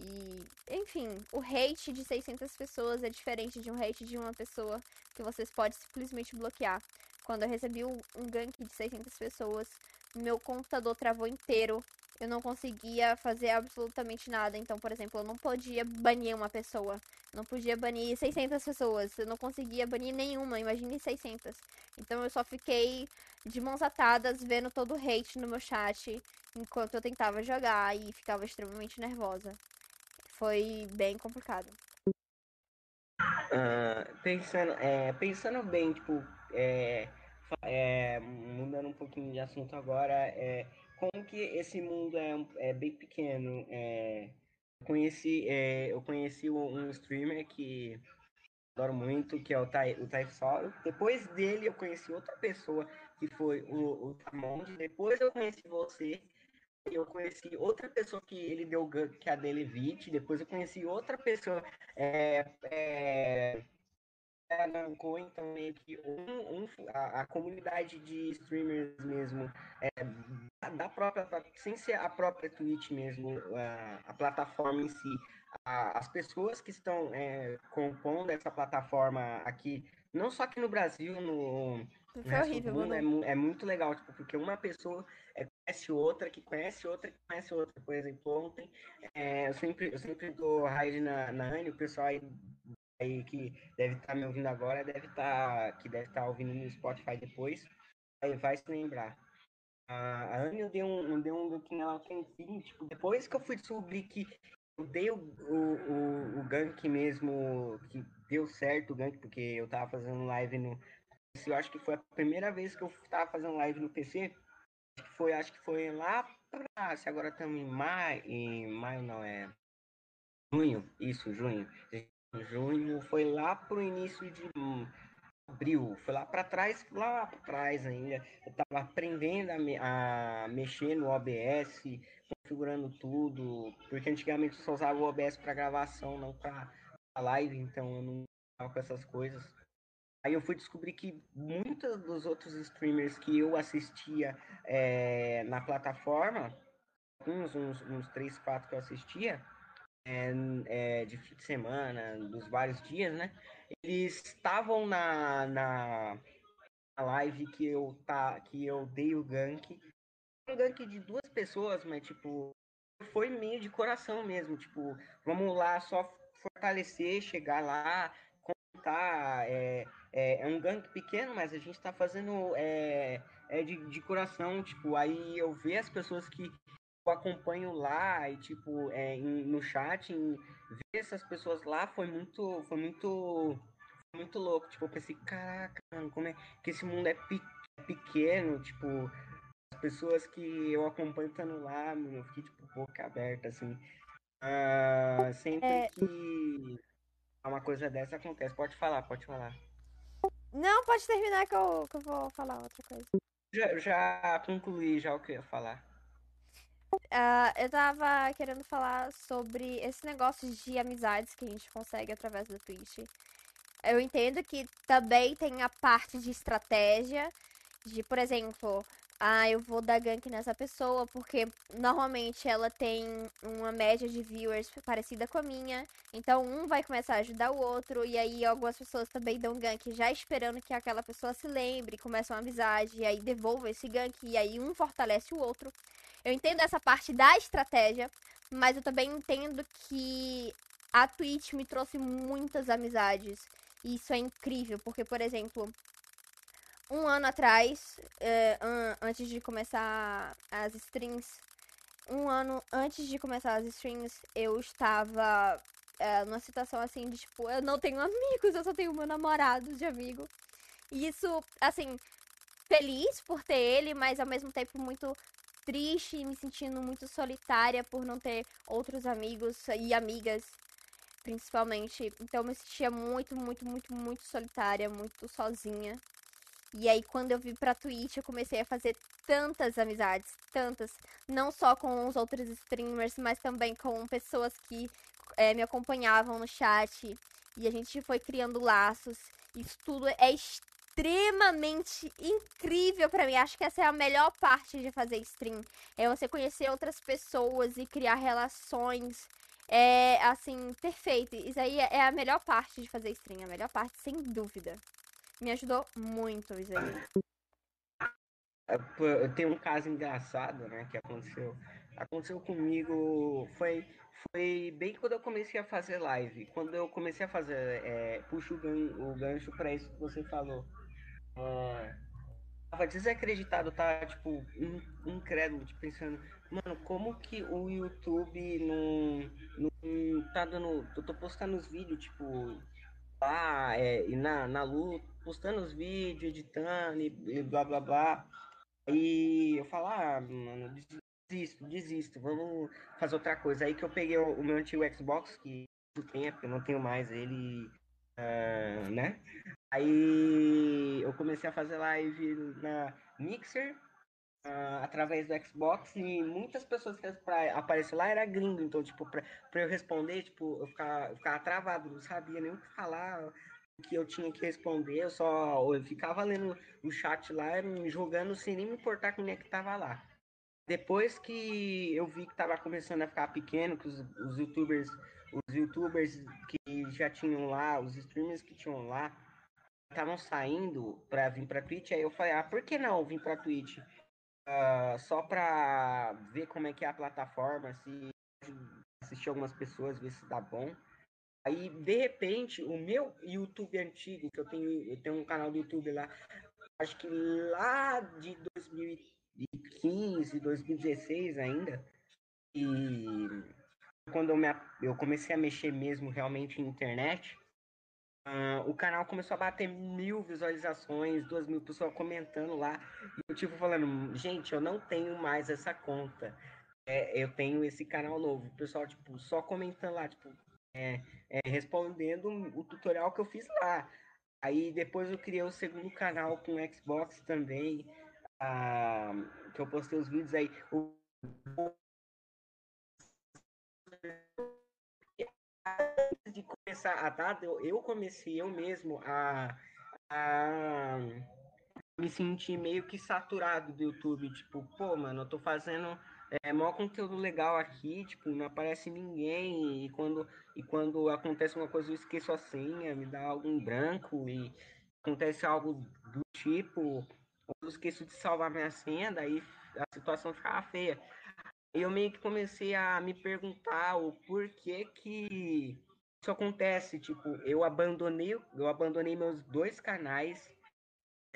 E, enfim, o hate de 600 pessoas é diferente de um hate de uma pessoa que vocês podem simplesmente bloquear. Quando eu recebi um, gank de 600 pessoas, meu computador travou inteiro. Eu não conseguia fazer absolutamente nada. Então, por exemplo, eu não podia banir uma pessoa. Não podia banir 600 pessoas. Eu não conseguia banir nenhuma. Imagine 600. Então, eu só fiquei de mãos atadas vendo todo o hate no meu chat enquanto eu tentava jogar e ficava extremamente nervosa foi bem complicado. Uh, pensando, é, pensando bem, tipo, é, é, mudando um pouquinho de assunto agora, é, como que esse mundo é, é bem pequeno. É, eu conheci, é, eu conheci um streamer que adoro muito, que é o, tai, o Taifsoro. Depois dele eu conheci outra pessoa, que foi o, o. Depois eu conheci você, eu conheci outra pessoa que ele deu que é a Delevite, depois eu conheci outra pessoa é, é, é então meio que um, um a, a, comunidade de streamers mesmo é, da própria sem ser a própria Twitch mesmo a, a plataforma em si. A, as pessoas que estão é, compondo essa plataforma aqui não só aqui no Brasil no, foi horrível, mundo, é, é, muito legal tipo porque uma pessoa é, conhece outra, que conhece outra, que conhece outra. Por exemplo, ontem é, eu, sempre, eu sempre dou raid na, na Anne, o pessoal aí, aí que deve estar tá me ouvindo agora, deve tá, que deve estar tá ouvindo no Spotify depois, aí vai se lembrar. A Anne eu dei um, eu dei um look nela tempinho, tipo, depois que eu fui descobrir que eu dei o, o, o, o gank mesmo, que deu certo o gank, porque eu tava fazendo live no. Eu acho que foi a primeira vez que eu tava fazendo live no PC que foi, acho que foi lá para. Se agora estamos em maio. Em maio não é. Junho, isso, junho. Junho foi lá pro início de abril. Foi lá para trás, lá para trás ainda. Eu tava aprendendo a, me, a mexer no OBS, configurando tudo. Porque antigamente eu só usava o OBS para gravação, não para live, então eu não tava com essas coisas. Aí eu fui descobrir que muitos dos outros streamers que eu assistia é, na plataforma, uns, uns, uns 3, 4 que eu assistia, é, é, de fim de semana, dos vários dias, né? Eles estavam na, na, na, live que eu, tá, que eu dei o gank. Um gank de duas pessoas, mas tipo, foi meio de coração mesmo. Tipo, vamos lá só fortalecer, chegar lá, contar. É, é, é um gank pequeno, mas a gente está fazendo é, é de, de coração, tipo, aí eu ver as pessoas que eu acompanho lá e tipo é, em, no chat, em, ver essas pessoas lá foi muito, foi muito, foi muito louco. Tipo, eu pensei, caraca, mano, como é que esse mundo é, pe é pequeno, tipo, as pessoas que eu acompanho estando lá, eu fiquei tipo boca aberta, assim. Uh, sempre é... que uma coisa dessa acontece. Pode falar, pode falar. Não, pode terminar que eu, que eu vou falar outra coisa. Já, já concluí já o que eu ia falar. Uh, eu tava querendo falar sobre esse negócio de amizades que a gente consegue através do Twitch. Eu entendo que também tem a parte de estratégia, de, por exemplo, ah, eu vou dar gank nessa pessoa porque normalmente ela tem uma média de viewers parecida com a minha. Então um vai começar a ajudar o outro e aí algumas pessoas também dão gank já esperando que aquela pessoa se lembre, começa uma amizade e aí devolva esse gank e aí um fortalece o outro. Eu entendo essa parte da estratégia, mas eu também entendo que a Twitch me trouxe muitas amizades. E isso é incrível, porque, por exemplo, um ano atrás, é, antes de começar as streams, um ano antes de começar as streams, eu estava é, numa situação assim de tipo, eu não tenho amigos, eu só tenho meu namorado de amigo. E isso, assim, feliz por ter ele, mas ao mesmo tempo muito triste, me sentindo muito solitária por não ter outros amigos e amigas, principalmente. Então eu me sentia muito, muito, muito, muito solitária, muito sozinha. E aí, quando eu vim pra Twitch, eu comecei a fazer tantas amizades, tantas. Não só com os outros streamers, mas também com pessoas que é, me acompanhavam no chat. E a gente foi criando laços. Isso tudo é extremamente incrível para mim. Acho que essa é a melhor parte de fazer stream. É você conhecer outras pessoas e criar relações. É, assim, perfeito. Isso aí é a melhor parte de fazer stream. A melhor parte, sem dúvida. Me ajudou muito isso aí. É, tem um caso engraçado, né, que aconteceu. Aconteceu comigo, foi, foi bem quando eu comecei a fazer live. Quando eu comecei a fazer, é, puxo o, gan, o gancho para isso que você falou. É, tava desacreditado, tá, tipo, incrédulo, tipo, pensando, mano, como que o YouTube não, não tá dando. Eu tô postando os vídeos, tipo, lá, é, na, na luta, postando os vídeos, editando e, blá blá blá. E eu falo, ah, mano, desisto, desisto, vamos fazer outra coisa. Aí que eu peguei o, meu antigo Xbox, que do tempo, eu não tenho mais ele, uh, né? Aí eu comecei a fazer live na Mixer, uh, através do Xbox e muitas pessoas que apareceram lá era gringo, então, tipo, pra, pra eu responder, tipo, eu ficava, eu ficava travado, não sabia nem o que falar, que eu tinha que responder, eu só eu ficava lendo o chat lá, jogando sem nem me importar quem é que tava lá. Depois que eu vi que tava começando a ficar pequeno, que os, os youtubers, os youtubers que já tinham lá, os streamers que tinham lá, estavam saindo para vir para Twitch, aí eu falei, ah, por que não vir para Twitch? uh, só para ver como é que é a plataforma, se assistir algumas pessoas, ver se dá bom. Aí, de repente, o meu YouTube antigo, que eu tenho, eu tenho um canal do YouTube lá, acho que lá de 2015, 2016 ainda, e quando eu, me, eu comecei a mexer mesmo realmente em internet, Uh, o canal começou a bater mil visualizações, duas mil pessoas comentando lá. E eu, tipo, falando, gente, eu não tenho mais essa conta. É, eu tenho esse canal novo. O pessoal, tipo, só comentando lá, tipo, é, é, respondendo o tutorial que eu fiz lá. Aí depois eu criei o segundo canal com Xbox também, uh, que eu postei os vídeos aí. O antes de começar a data, eu, eu comecei eu mesmo a, a me sentir meio que saturado do YouTube. Tipo, pô, mano, eu tô fazendo é, maior conteúdo legal aqui, tipo, não aparece ninguém. E quando, e quando acontece uma coisa, eu esqueço a senha, me dá algum branco e acontece algo do tipo, eu esqueço de salvar minha senha, daí a situação ficava feia eu meio que comecei a me perguntar o porquê que isso acontece. Tipo, eu abandonei, eu abandonei meus dois canais.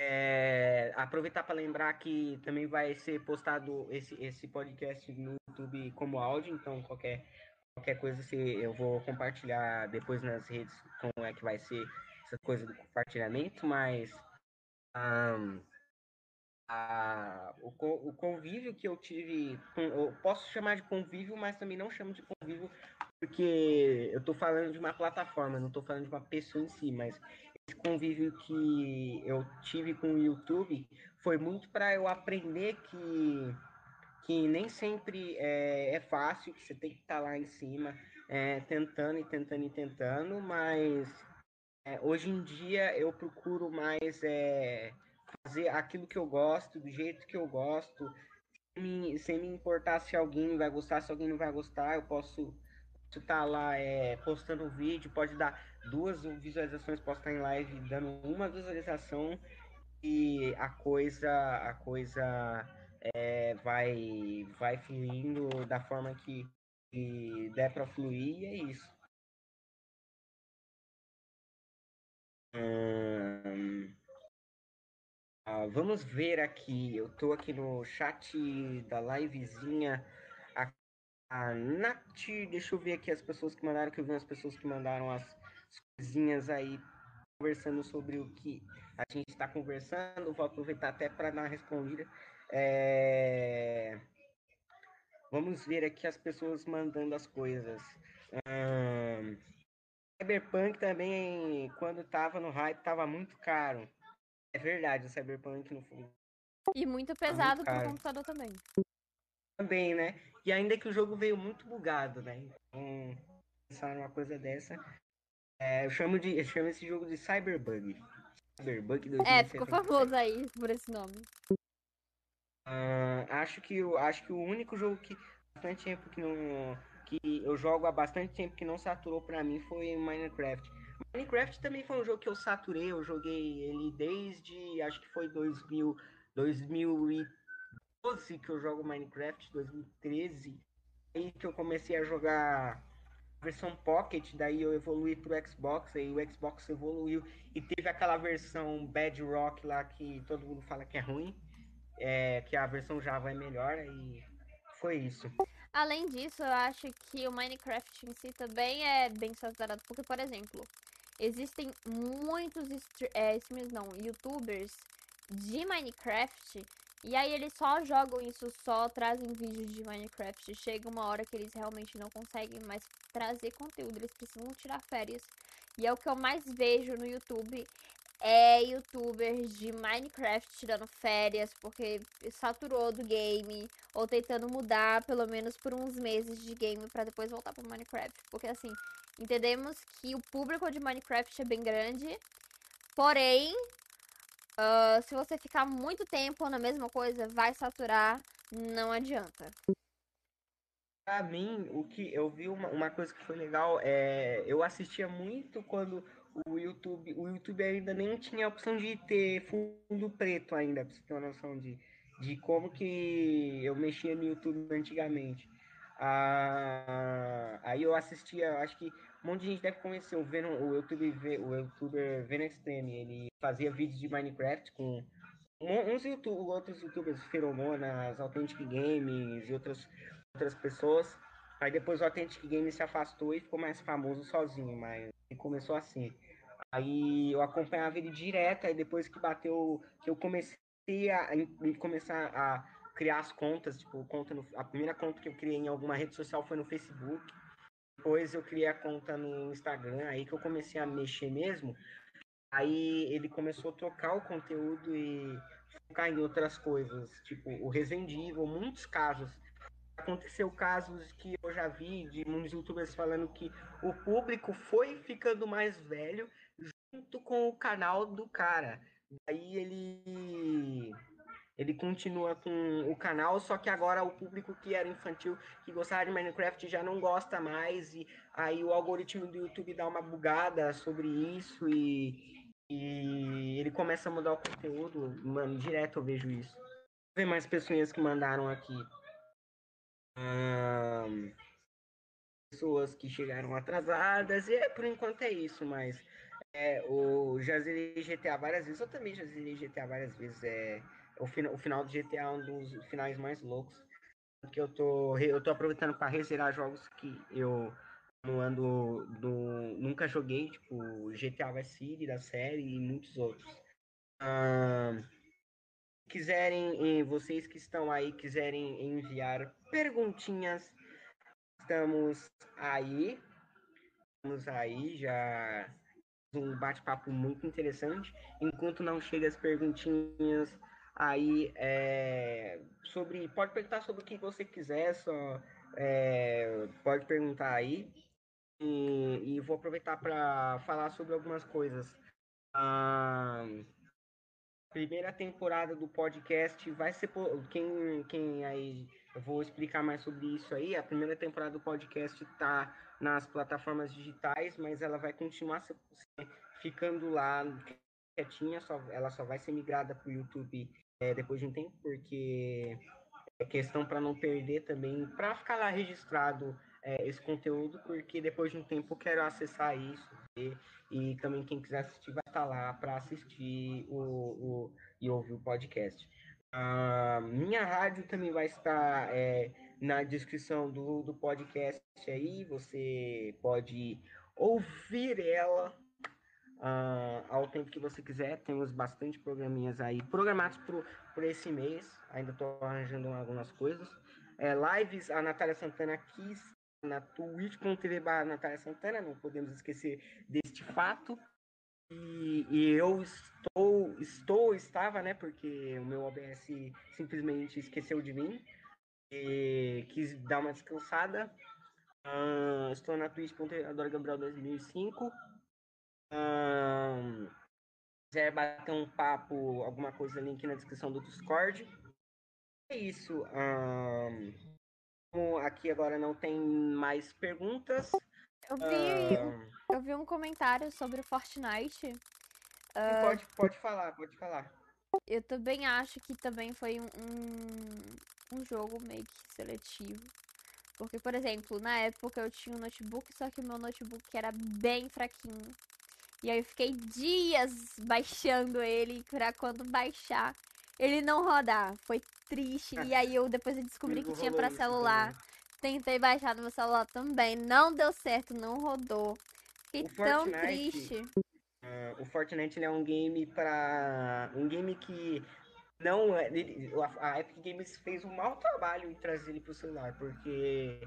É, aproveitar para lembrar que também vai ser postado esse, esse podcast no YouTube como áudio, então qualquer, qualquer coisa se, eu vou compartilhar depois nas redes como é que vai ser essa coisa do compartilhamento, mas um, a, o, o, convívio que eu tive, eu posso chamar de convívio, mas também não chamo de convívio, porque eu estou falando de uma plataforma, não estou falando de uma pessoa em si, mas convívio que eu tive com o YouTube foi muito para eu aprender que, que nem sempre é, é, fácil, que você tem que estar tá lá em cima, é, tentando e tentando e tentando, mas é, hoje em dia eu procuro mais é, fazer aquilo que eu gosto, do jeito que eu gosto, sem me, sem me importar se alguém vai gostar, se alguém não vai gostar, eu posso tá lá é, postando um vídeo, pode dar duas visualizações, posso estar em live dando uma visualização e a coisa, a coisa é, vai, vai fluindo da forma que, que der para fluir e é isso. Hum, vamos ver aqui. Eu tô aqui no chat da livezinha. A, Nath, deixa eu ver aqui as pessoas que mandaram, que eu vi as pessoas que mandaram as, as coisinhas aí conversando sobre o que a gente está conversando. Vou aproveitar até para dar uma respondida. É... Vamos ver aqui as pessoas mandando as coisas. Hum... Cyberpunk também, quando tava no hype, tava muito caro. É verdade, o Cyberpunk no fundo. E muito pesado tá muito pro computador também. Também, né? E ainda que o jogo veio muito bugado, né? Então, pensar numa coisa dessa. É, eu, chamo de, eu chamo esse jogo de Cyberbug. Cyberbug 2007. É, ficou famoso aí por esse nome. Uh, acho, que, acho que o único jogo que bastante tempo que não. que eu jogo há bastante tempo que não saturou pra mim foi Minecraft. Minecraft também foi um jogo que eu saturei, eu joguei ele desde, acho que foi 2000, 2012 que eu jogo Minecraft, 2013, aí que eu comecei a jogar versão Pocket, daí eu evolui pro Xbox, aí o Xbox evoluiu e teve aquela versão Bedrock lá que todo mundo fala que é ruim, é, que a versão Java é melhor, e foi isso. Além disso, eu acho que o Minecraft em si também é bem saturado, porque, por exemplo, existem muitos é, não, youtubers de Minecraft e aí eles só jogam isso, só trazem vídeos de Minecraft. Chega uma hora que eles realmente não conseguem mais trazer conteúdo, eles precisam tirar férias. E é o que eu mais vejo no YouTube é youtubers de Minecraft tirando férias porque saturou do game ou tentando mudar pelo menos por uns meses de game para depois voltar para Minecraft, porque assim, entendemos que o público de Minecraft é bem grande, porém, uh, se você ficar muito tempo na mesma coisa, vai saturar, não adianta. Pra mim, o que eu vi uma, uma coisa que foi legal é eu assistia muito quando o YouTube, o YouTube ainda nem tinha a opção de ter fundo preto ainda, pra você ter uma noção de, de como que eu mexia no YouTube antigamente. Ah, aí eu assistia, acho que um monte de gente deve conhecer o, Venom, o, YouTube, o youtuber Venom ele fazia vídeos de Minecraft com uns YouTube, outros youtubers, Feromonas, Authentic Games e outras, outras pessoas. Aí depois o Authentic Games se afastou e ficou mais famoso sozinho, mas ele começou assim. Aí eu acompanhava ele direto, aí depois que bateu, que eu comecei a, a começar a criar as contas, tipo, conta no, a primeira conta que eu criei em alguma rede social foi no Facebook. Depois eu criei a conta no Instagram, aí que eu comecei a mexer mesmo. Aí ele começou a trocar o conteúdo e focar em outras coisas, tipo o Resident Evil, muitos casos aconteceu casos que eu já vi de muitos youtubers falando que o público foi ficando mais velho junto com o canal do cara. Aí ele ele continua com o canal, só que agora o público que era infantil, que gostava de Minecraft, já não gosta mais, e aí o algoritmo do YouTube dá uma bugada sobre isso, e, e ele começa a mudar o conteúdo, mano, direto eu vejo isso. Vê mais pessoas que mandaram aqui. Pessoas que chegaram atrasadas, e é, por enquanto é isso, mas é, o, já zerei GTA várias vezes, eu também já zerei GTA várias vezes, é, o, final, o final do GTA é um dos finais mais loucos, porque eu tô, eu tô aproveitando para rezerar jogos que eu no ando do, nunca joguei, tipo GTA Vice City da série e muitos outros. quiserem, vocês que estão aí, quiserem enviar perguntinhas, estamos aí. Estamos aí, já um bate-papo muito interessante. Enquanto não chega as perguntinhas aí é, sobre. Pode perguntar sobre o que você quiser, só é, pode perguntar aí. E, e vou aproveitar para falar sobre algumas coisas. A primeira temporada do podcast vai ser. Quem, quem aí. Eu vou explicar mais sobre isso aí. A primeira temporada do podcast está nas plataformas digitais, mas ela vai continuar ficando lá quietinha, só, ela só vai ser migrada para o YouTube é, depois de um tempo, porque é questão para não perder também, para ficar lá registrado é, esse conteúdo, porque depois de um tempo eu quero acessar isso e, e também quem quiser assistir vai estar tá lá para assistir o, o, e ouvir o podcast. A minha rádio também vai estar é, na descrição do, do podcast aí, você pode ouvir ela uh, ao tempo que você quiser. Temos bastante programinhas aí programados por esse mês. Ainda estou arranjando algumas coisas. É, lives, a Natália Santana aqui na twitch.tv barra Natália Santana, não podemos esquecer deste fato. E, e, eu estou, estou, estava, né, porque o meu OBS simplesmente esqueceu de mim e quis dar uma descansada. Uh, estou na twitch.tv Adoro Gabriel 2005 um, quiser bater um papo, alguma coisa, link na descrição do Discord. É isso. Um, aqui agora não tem mais perguntas. Eu vi, um, eu vi um comentário sobre o Fortnite. Uh, pode, pode falar, pode falar. Eu também acho que também foi um, um, um jogo meio que seletivo. Porque, por exemplo, na época eu tinha um notebook, só que o meu notebook era bem fraquinho. E aí eu fiquei dias baixando ele pra quando baixar ele não rodar. Foi triste. E aí eu depois eu descobri que tinha pra celular. Tentei baixar no meu celular também. Não deu certo, não rodou. Fiquei tão triste. Uh, o Fortnite é um game para um game que não é. A Epic Games fez um mau trabalho em trazer ele pro celular, porque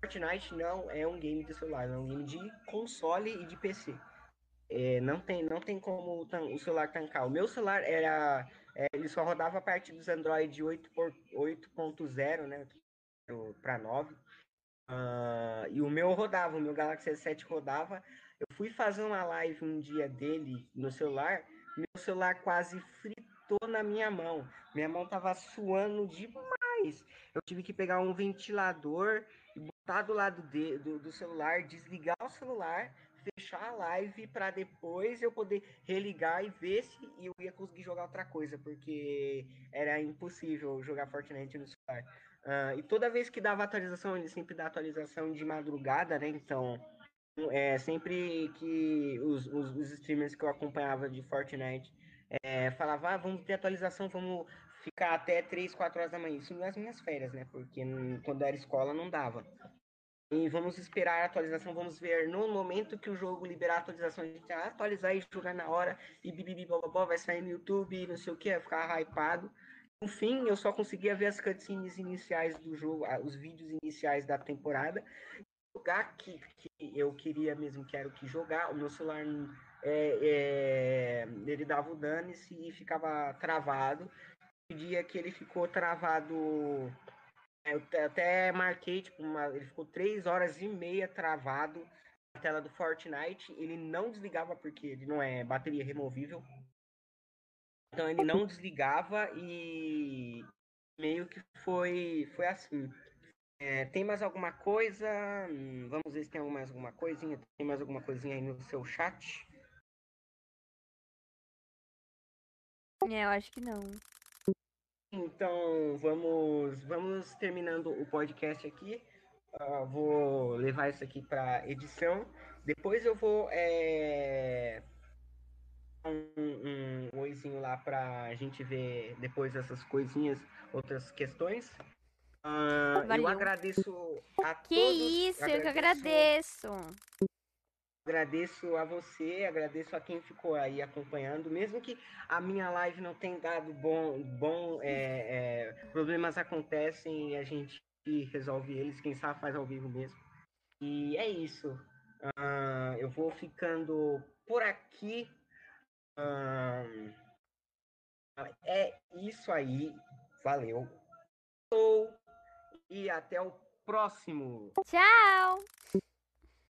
Fortnite não é um game de celular, é um game de console e de PC. É, não, tem, não tem como o celular tancar. O meu celular era. É, ele só rodava a parte dos Android 8.0, né? Para 9. Uh, e o meu rodava, o meu Galaxy S7 rodava. Eu fui fazer uma live um dia dele no celular, meu celular quase fritou na minha mão. Minha mão tava suando demais. Eu tive que pegar um ventilador e botar do lado de, do, do celular, desligar o celular, fechar a live para depois eu poder religar e ver se eu ia conseguir jogar outra coisa, porque era impossível jogar Fortnite no celular. Uh, e toda vez que dava atualização, ele sempre dá atualização de madrugada, né? Então, é, sempre que os, os, os streamers que eu acompanhava de Fortnite é, falavam, ah, vamos ter atualização, vamos ficar até 3, 4 horas da manhã. Isso nas minhas férias, né? Porque quando era escola não dava. E vamos esperar a atualização, vamos ver no momento que o jogo liberar a atualização, a gente atualizar e jogar na hora, e bibibi, blá, vai sair no YouTube, não sei o que, vai ficar hypado. No fim, eu só conseguia ver as cutscenes iniciais do jogo, os vídeos iniciais da temporada. Jogar que, que eu queria mesmo, quero que jogar, o meu celular é, é, ele dava o dane-se e ficava travado. O dia que ele ficou travado eu até marquei, tipo, uma, ele ficou três horas e meia travado na tela do Fortnite. Ele não desligava porque ele não é bateria removível. Então ele não desligava e meio que foi, foi assim. É, tem mais alguma coisa? Vamos ver se tem mais alguma coisinha. Tem mais alguma coisinha aí no seu chat? É, eu acho que não. Então, vamos, vamos terminando o podcast aqui. Uh, vou levar isso aqui para edição. Depois eu vou é, um, um oizinho lá para a gente ver depois essas coisinhas, outras questões. Uh, eu agradeço a que todos. Que isso, eu que agradeço. Agradeço a você, agradeço a quem ficou aí acompanhando, mesmo que a minha live não tenha dado bom, bom é, é, problemas acontecem e a gente resolve eles, quem sabe faz ao vivo mesmo. E é isso. Uh, eu vou ficando por aqui. Uh, é isso aí. Valeu. E até o próximo. Tchau!